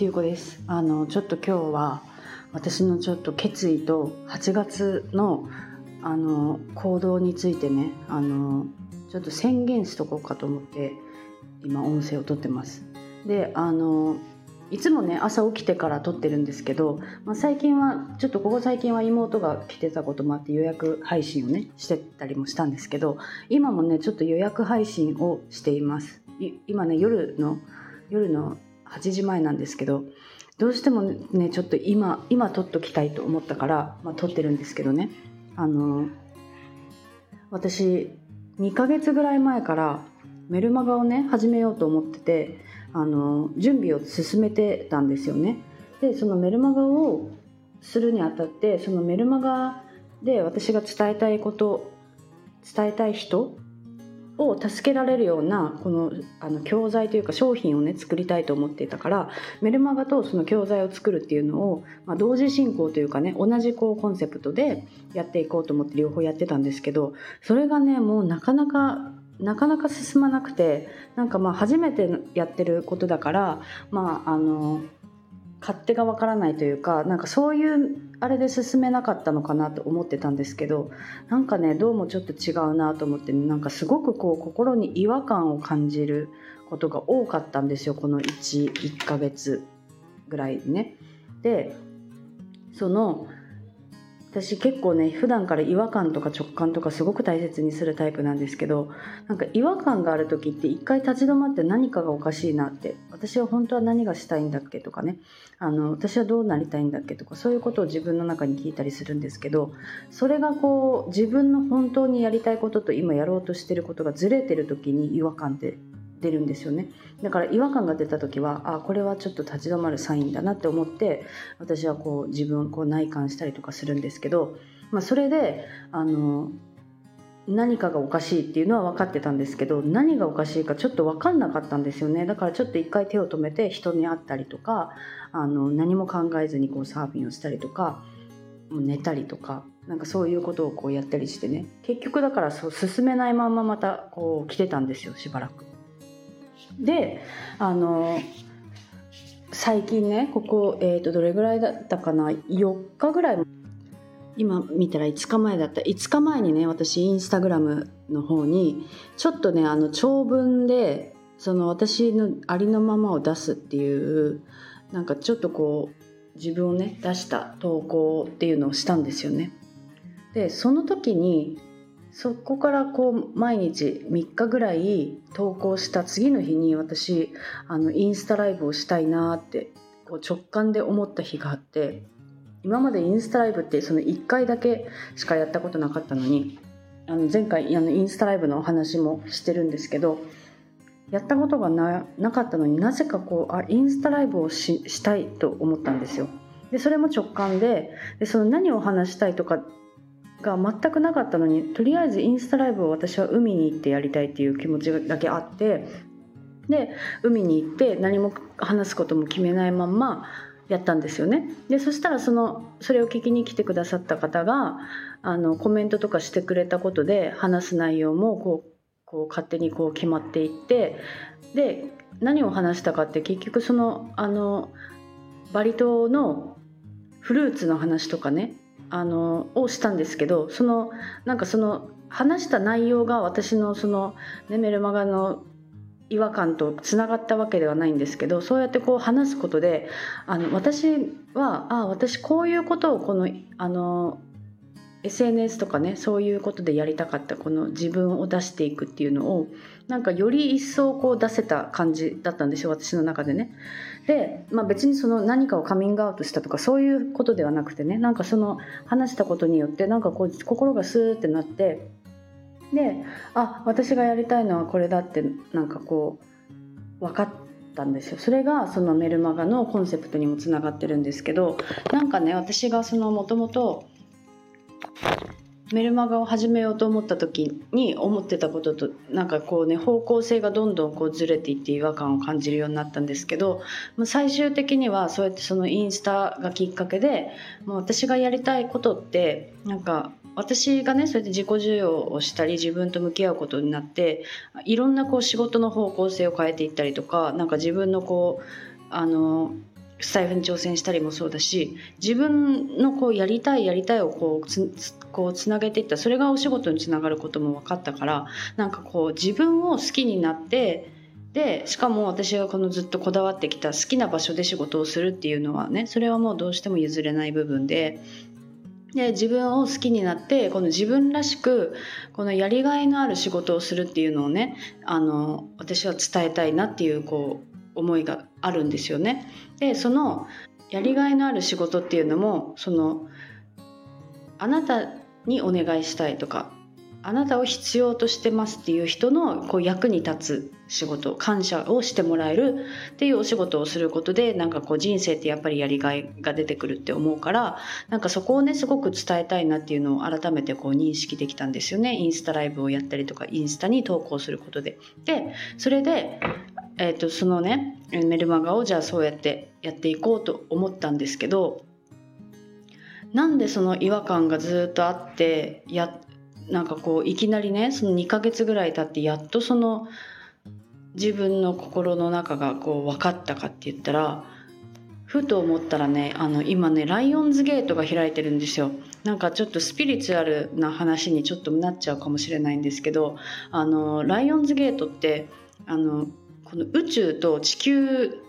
ますゆこです。あのちょっと今日は私のちょっと決意と8月のあの行動についてねあのちょっと宣言しとこうかと思って今音声をとってます。であのいつもね朝起きてから撮ってるんですけど、まあ、最近はちょっとここ最近は妹が来てたこともあって予約配信をねしてたりもしたんですけど今もねちょっと予約配信をしています。今ね夜の夜の8時前なんですけどどうしてもねちょっと今今撮っときたいと思ったから、まあ、撮ってるんですけどねあの私2ヶ月ぐらい前からメルマガをね始めようと思っててあの準備を進めてたんですよね。でそのメルマガをするにあたってそのメルマガで私が伝えたいこと伝えたい人を助けられるようなこのあの教材というか商品をね作りたいと思っていたからメルマガとその教材を作るっていうのを、まあ、同時進行というかね同じこうコンセプトでやっていこうと思って両方やってたんですけどそれがねもうなかなかなかなか進まなくてなんかまあ初めてやってることだからまああの勝手がわからないというかなんかそういうあれで進めなかったのかなと思ってたんですけどなんかねどうもちょっと違うなと思って、ね、なんかすごくこう心に違和感を感じることが多かったんですよこの 1, 1ヶ月ぐらいね。でその私結構ね普段から違和感とか直感とかすごく大切にするタイプなんですけどなんか違和感がある時って一回立ち止まって何かがおかしいなって私は本当は何がしたいんだっけとかねあの私はどうなりたいんだっけとかそういうことを自分の中に聞いたりするんですけどそれがこう自分の本当にやりたいことと今やろうとしてることがずれてる時に違和感って出るんですよね。だから違和感が出た時はあこれはちょっと立ち止まるサインだなって思って私はこう自分をこう内観したりとかするんですけど、まあ、それであの何かがおかしいっていうのは分かってたんですけど何がおかしいかちょっと分かんなかったんですよね。だからちょっと一回手を止めて人に会ったりとかあの何も考えずにこうサーフィンをしたりとか寝たりとかなんかそういうことをこうやったりしてね。結局だからそう進めないまままたこう来てたんですよしばらく。であの最近ねここ、えー、とどれぐらいだったかな？4日ぐらい今見たら5日前だった。5日前にね私インスタグラムの方にちょっとねあの長文でその私のありのままを出すっていうなんかちょっとこう自分をね出した投稿っていうのをしたんですよね。でその時にそこからこう毎日3日ぐらい投稿した次の日に私あのインスタライブをしたいなってこう直感で思った日があって今までインスタライブってその1回だけしかやったことなかったのにあの前回あのインスタライブのお話もしてるんですけどやったことがなかったのになぜかこうあインスタライブをしたいと思ったんですよ。でそれも直感ででその何を話したいとかが全くなかったのにとりあえずインスタライブを私は海に行ってやりたいっていう気持ちだけあってで海に行って何も話すことも決めないまんまやったんですよね。でそしたらそのそれを聞きに来てくださった方があのコメントとかしてくれたことで話す内容もこうこう勝手にこう決まっていってで何を話したかって結局そのあのバリ島のフルーツの話とかねあのをしたんですけどそのなんかその話した内容が私のその、ね、メルマガの違和感とつながったわけではないんですけどそうやってこう話すことであの私はあ私こういうことをこのあの SNS とかねそういうことでやりたかったこの自分を出していくっていうのをなんかより一層こう出せた感じだったんですよ私の中でね。で、まあ、別にその何かをカミングアウトしたとかそういうことではなくてねなんかその話したことによってなんかこう心がスーってなってであ私がやりたいのはこれだってなんかこう分かったんですよそれがそのメルマガのコンセプトにもつながってるんですけどなんかね私がそのもともとメルマガを始めようと思った時に思ってたこととなんかこうね方向性がどんどんこうずれていって違和感を感じるようになったんですけど最終的にはそうやってそのインスタがきっかけでもう私がやりたいことってなんか私がねそうやって自己需要をしたり自分と向き合うことになっていろんなこう仕事の方向性を変えていったりとかなんか自分のこうあのスタイフに挑戦したりもそうだし自分のこうやりたいやりたいをこうつこうつなげていったそれがお仕事につながることも分かったからなんかこう自分を好きになってでしかも私がこのずっとこだわってきた好きな場所で仕事をするっていうのはねそれはもうどうしても譲れない部分でで自分を好きになってこの自分らしくこのやりがいのある仕事をするっていうのをねあの私は伝えたいなっていうこう思いがあるんですよね。でそのやりがいのある仕事っていうのもそのあなたにお願いしたいとかあなたを必要としてますっていう人のこう役に立つ仕事感謝をしてもらえるっていうお仕事をすることでなんかこう人生ってやっぱりやりがいが出てくるって思うからなんかそこをねすごく伝えたいなっていうのを改めてこう認識できたんですよねインスタライブをやったりとかインスタに投稿することで。でそれで、えー、とそのねメルマガをじゃあそうやってやっていこうと思ったんですけどなんでその違和感がずっとあってやなんかこういきなりねその2ヶ月ぐらい経ってやっとその自分の心の中がこう分かったかって言ったらふと思ったらねあの今ねライオンズゲートが開いてるんですよ。なんかちょっとスピリチュアルな話にちょっとなっちゃうかもしれないんですけどあのライオンズゲートってあのこの宇宙と地球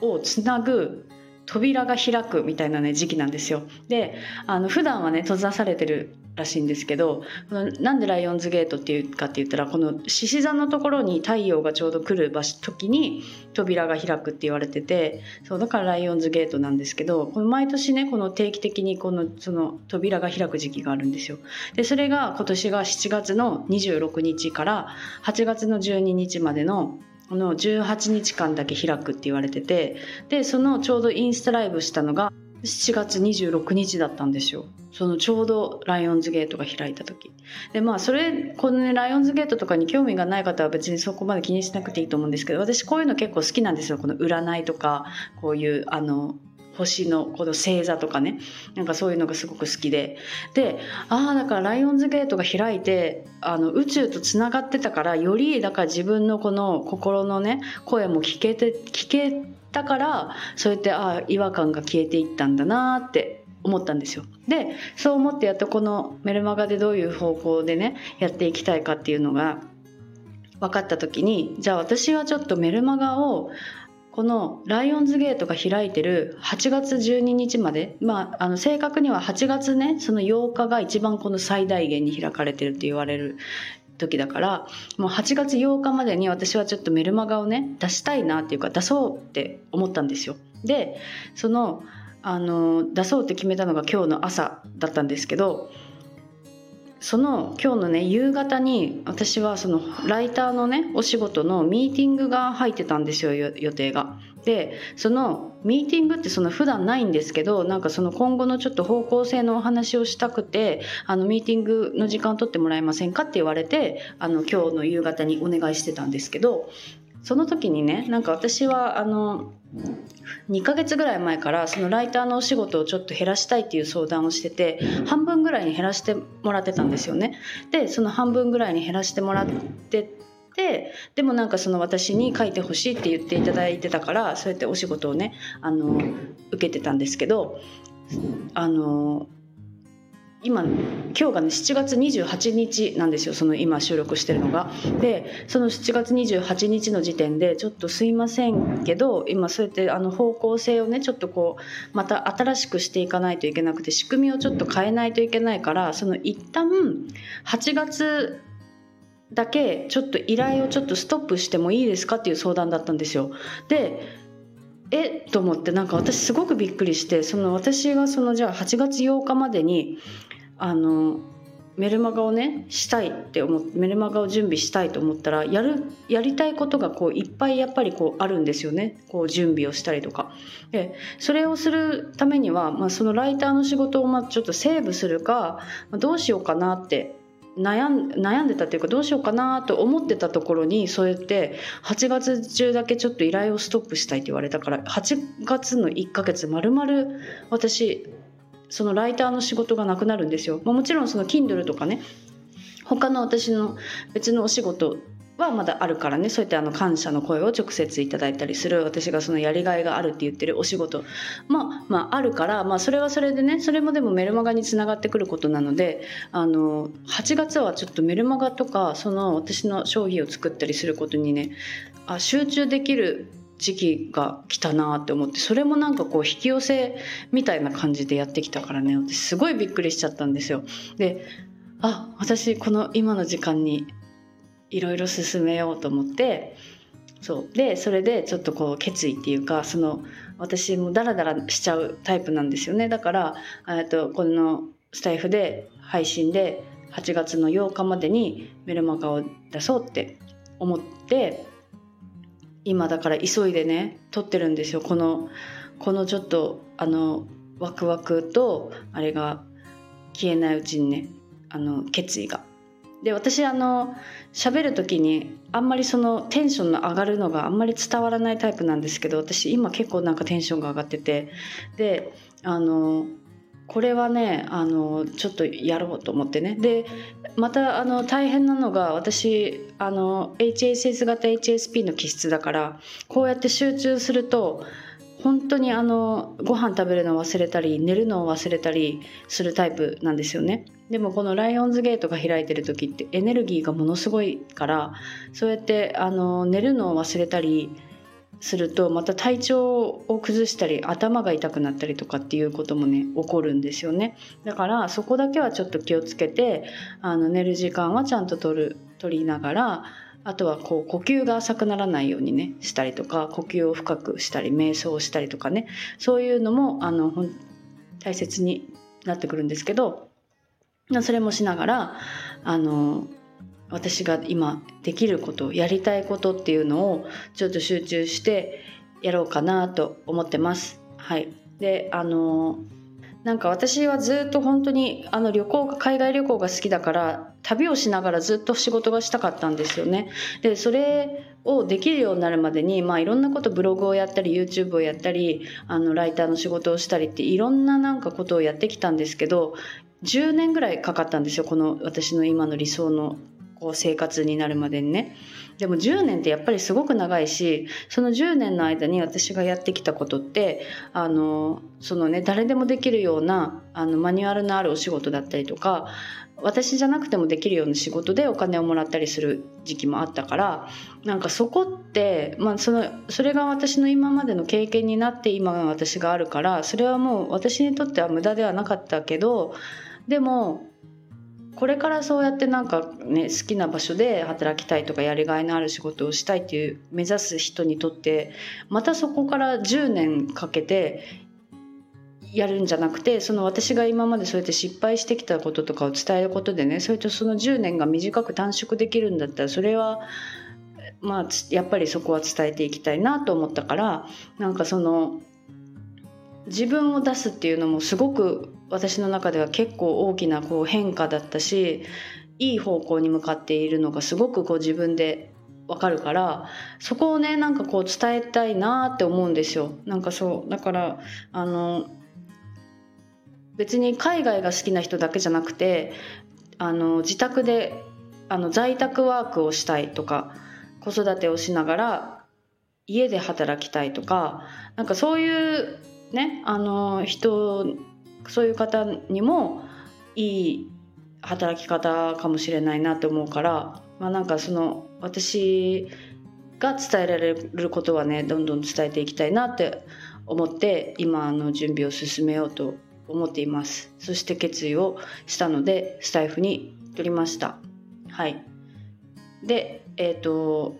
をつなぐ扉が開くみたいなね時期なんですよであの普段はね閉ざされてるらしいんですけどこのなんでライオンズゲートっていうかって言ったらこの獅子座のところに太陽がちょうど来る場所時に扉が開くって言われててそうだからライオンズゲートなんですけどこの毎年ねこの定期的にこのその扉が開く時期があるんですよ。でそれが今年が7月の26日から8月の12日までのの18日間だけ開くって言われててでそのちょうどインスタライブしたのが7月26日だったんですよ。そのちょうどライオンズゲートが開いた時。でまあそれこのねライオンズゲートとかに興味がない方は別にそこまで気にしなくていいと思うんですけど私こういうの結構好きなんですよ。この占いとかこういうあの星のこの星座とかね。なんかそういうのがすごく好きで。でああだからライオンズゲートが開いてあの宇宙とつながってたからよりだから自分のこの心のね声も聞けて聞けたからそうやってああ違和感が消えていったんだなって思ったんですよ。でそう思ってやっとこのメルマガでどういう方向でねやっていきたいかっていうのが分かった時にじゃあ私はちょっとメルマガをこのライオンズゲートが開いてる8月12日まで、まあ、あの正確には8月ねその8日が一番この最大限に開かれてるって言われる時だからもう8月8日までに私はちょっとメルマガをね出したいなっていうか出そうって思ったんですよ。でそのあの出そうって決めたのが今日の朝だったんですけどその今日のね夕方に私はそのライターのねお仕事のミーティングが入ってたんですよ予定が。でそのミーティングってその普段ないんですけどなんかその今後のちょっと方向性のお話をしたくてあのミーティングの時間を取ってもらえませんかって言われてあの今日の夕方にお願いしてたんですけどその時にねなんか私はあの2ヶ月ぐらい前からそのライターのお仕事をちょっと減らしたいっていう相談をしてて半分ぐらいに減らしてもらってたんですよね。でその半分ぐらいに減らしてもらっててでもなんかその私に書いてほしいって言っていただいてたからそうやってお仕事をねあの受けてたんですけどあの今今日がね7月28日なんですよその今収録してるのが。でその7月28日の時点でちょっとすいませんけど今そうやってあの方向性をねちょっとこうまた新しくしていかないといけなくて仕組みをちょっと変えないといけないからその一旦8月だけちょっと依頼をちょっとストップしてもいいですかっていう相談だったんですよ。でえ？と思ってなんか私すごくびっくりしてその私がそのじゃあ8月8日までにあのメルマガをねしたいって思ってメルマガを準備したいと思ったらやるやりたいことがこういっぱいやっぱりこうあるんですよね。こう準備をしたりとか。でそれをするためには、まあ、そのライターの仕事をまあちょっとセーブするか、どうしようかなって悩ん悩んでたっていうかどうしようかなと思ってたところにそうやって8月中だけちょっと依頼をストップしたいって言われたから8月の1ヶ月まるまる私そのライターの仕事がなくなるんですよ。まあ、もちろんその Kindle とかね他の私の別のお仕事はまだあるからねそうやってあの感謝の声を直接いただいたりする私がそのやりがいがあるって言ってるお仕事まあまああるから、まあ、それはそれでねそれもでもメルマガにつながってくることなのであの8月はちょっとメルマガとかその私の商品を作ったりすることにねあ集中できる時期が来たなって思ってそれもなんかこう引き寄せみたいな感じでやってきたからね。私すごいびっくりしちゃったんですよ。であ私この今の時間にいろいろ進めようと思って。そう。でそれでちょっとこう決意っていうかその私もダラダラしちゃうタイプなんですよね。だからとこのスタイフで配信で8月の8日までにメルマガを出そうって思って今だから急いでね撮ってるんですよ。このこのちょっとあのワクワクとあれが消えないうちにねあの決意が。で私あの喋る時にあんまりそのテンションの上がるのがあんまり伝わらないタイプなんですけど私今結構なんかテンションが上がってて。であのこれはねあのちょっとやろうと思ってね。でまたあの大変なのが私あの HSS 型 HSP の気質だからこうやって集中すると本当にあのご飯食べるの忘れたり寝るのを忘れたりするタイプなんですよね。でもこのライオンズゲートが開いてる時ってエネルギーがものすごいからそうやってあの寝るのを忘れたりするとまた体調を崩したり頭が痛くなったりとかっていうこともね起こるんですよね。だからそこだけはちょっと気をつけてあの寝る時間はちゃんと取る取りながらあとはこう呼吸が浅くならないようにねしたりとか呼吸を深くしたり瞑想をしたりとかね。そういうのもあの大切になってくるんですけどそれもしながらあの私が今できることやりたいことっていうのをちょっと集中してやろうかなと思ってます。はい、であのなんか私はずっと本当にあの旅行海外旅行が好きだから旅をしながらずっと仕事がしたかったんですよね。でそれをできるようになるまでに、まあ、いろんなことブログをやったり YouTube をやったりあのライターの仕事をしたりっていろんななんかことをやってきたんですけど10年ぐらいかかったんですよこの私の今の理想のこう生活になるまでにね。でも10年ってやっぱりすごく長いしその10年の間に私がやってきたことってあのそのね誰でもできるようなあのマニュアルのあるお仕事だったりとか私じゃなくてもできるような仕事でお金をもらったりする時期もあったからなんかそこって、まあ、そのそれが私の今までの経験になって今が私があるからそれはもう私にとっては無駄ではなかったけどでもこれからそうやってなんかね好きな場所で働きたいとかやりがいのある仕事をしたいっていう目指す人にとってまたそこから10年かけてやるんじゃなくてその私が今までそうやって失敗してきたこととかを伝えることでねそれとその10年が短く短縮できるんだったらそれはまあやっぱりそこは伝えていきたいなと思ったからなんかその自分を出すっていうのもすごく私の中では結構大きなこう変化だったしいい方向に向かっているのがすごくこう自分でわかるからそこをねなんかこう伝えたいなって思うんですよ。なんかそうだからあの別に海外が好きな人だけじゃなくてあの自宅であの在宅ワークをしたいとか子育てをしながら家で働きたいとかなんかそういうねあの人そういう方にもいい働き方かもしれないなと思うからまあなんかその私が伝えられることはねどんどん伝えていきたいなって思って今の準備を進めようと思っています。そして決意をしたのでスタイフに取りました。はい。でえっ、ー、と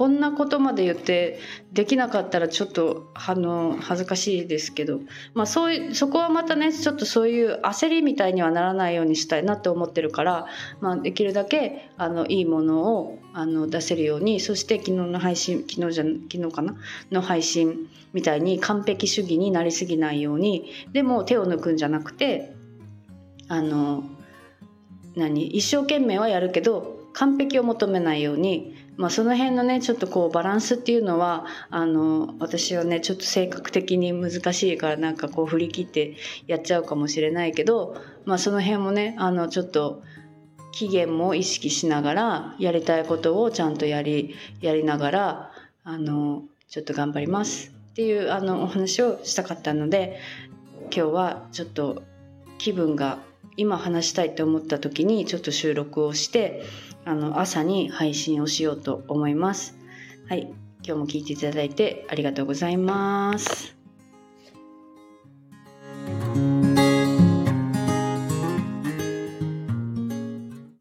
こんなことまで言ってできなかったらちょっとあの恥ずかしいですけど、まあ、そういうそこはまたねちょっとそういう焦りみたいにはならないようにしたいなって思ってるから、まあ、できるだけあのいいものをあの出せるようにそして昨日の配信昨日じゃ昨日かな？の配信みたいに完璧主義になりすぎないようにでも手を抜くんじゃなくてあの何？一生懸命はやるけど完璧を求めないようにまあ、その辺のねちょっとこうバランスっていうのはあの私はねちょっと性格的に難しいからなんかこう振り切ってやっちゃうかもしれないけど、まあ、その辺もねあのちょっと期限も意識しながらやりたいことをちゃんとやりやりながらあのちょっと頑張りますっていうあのお話をしたかったので今日はちょっと気分が今話したいって思った時にちょっと収録をしてあの朝に配信をしようと思います。はい、今日も聞いていただいてありがとうございます。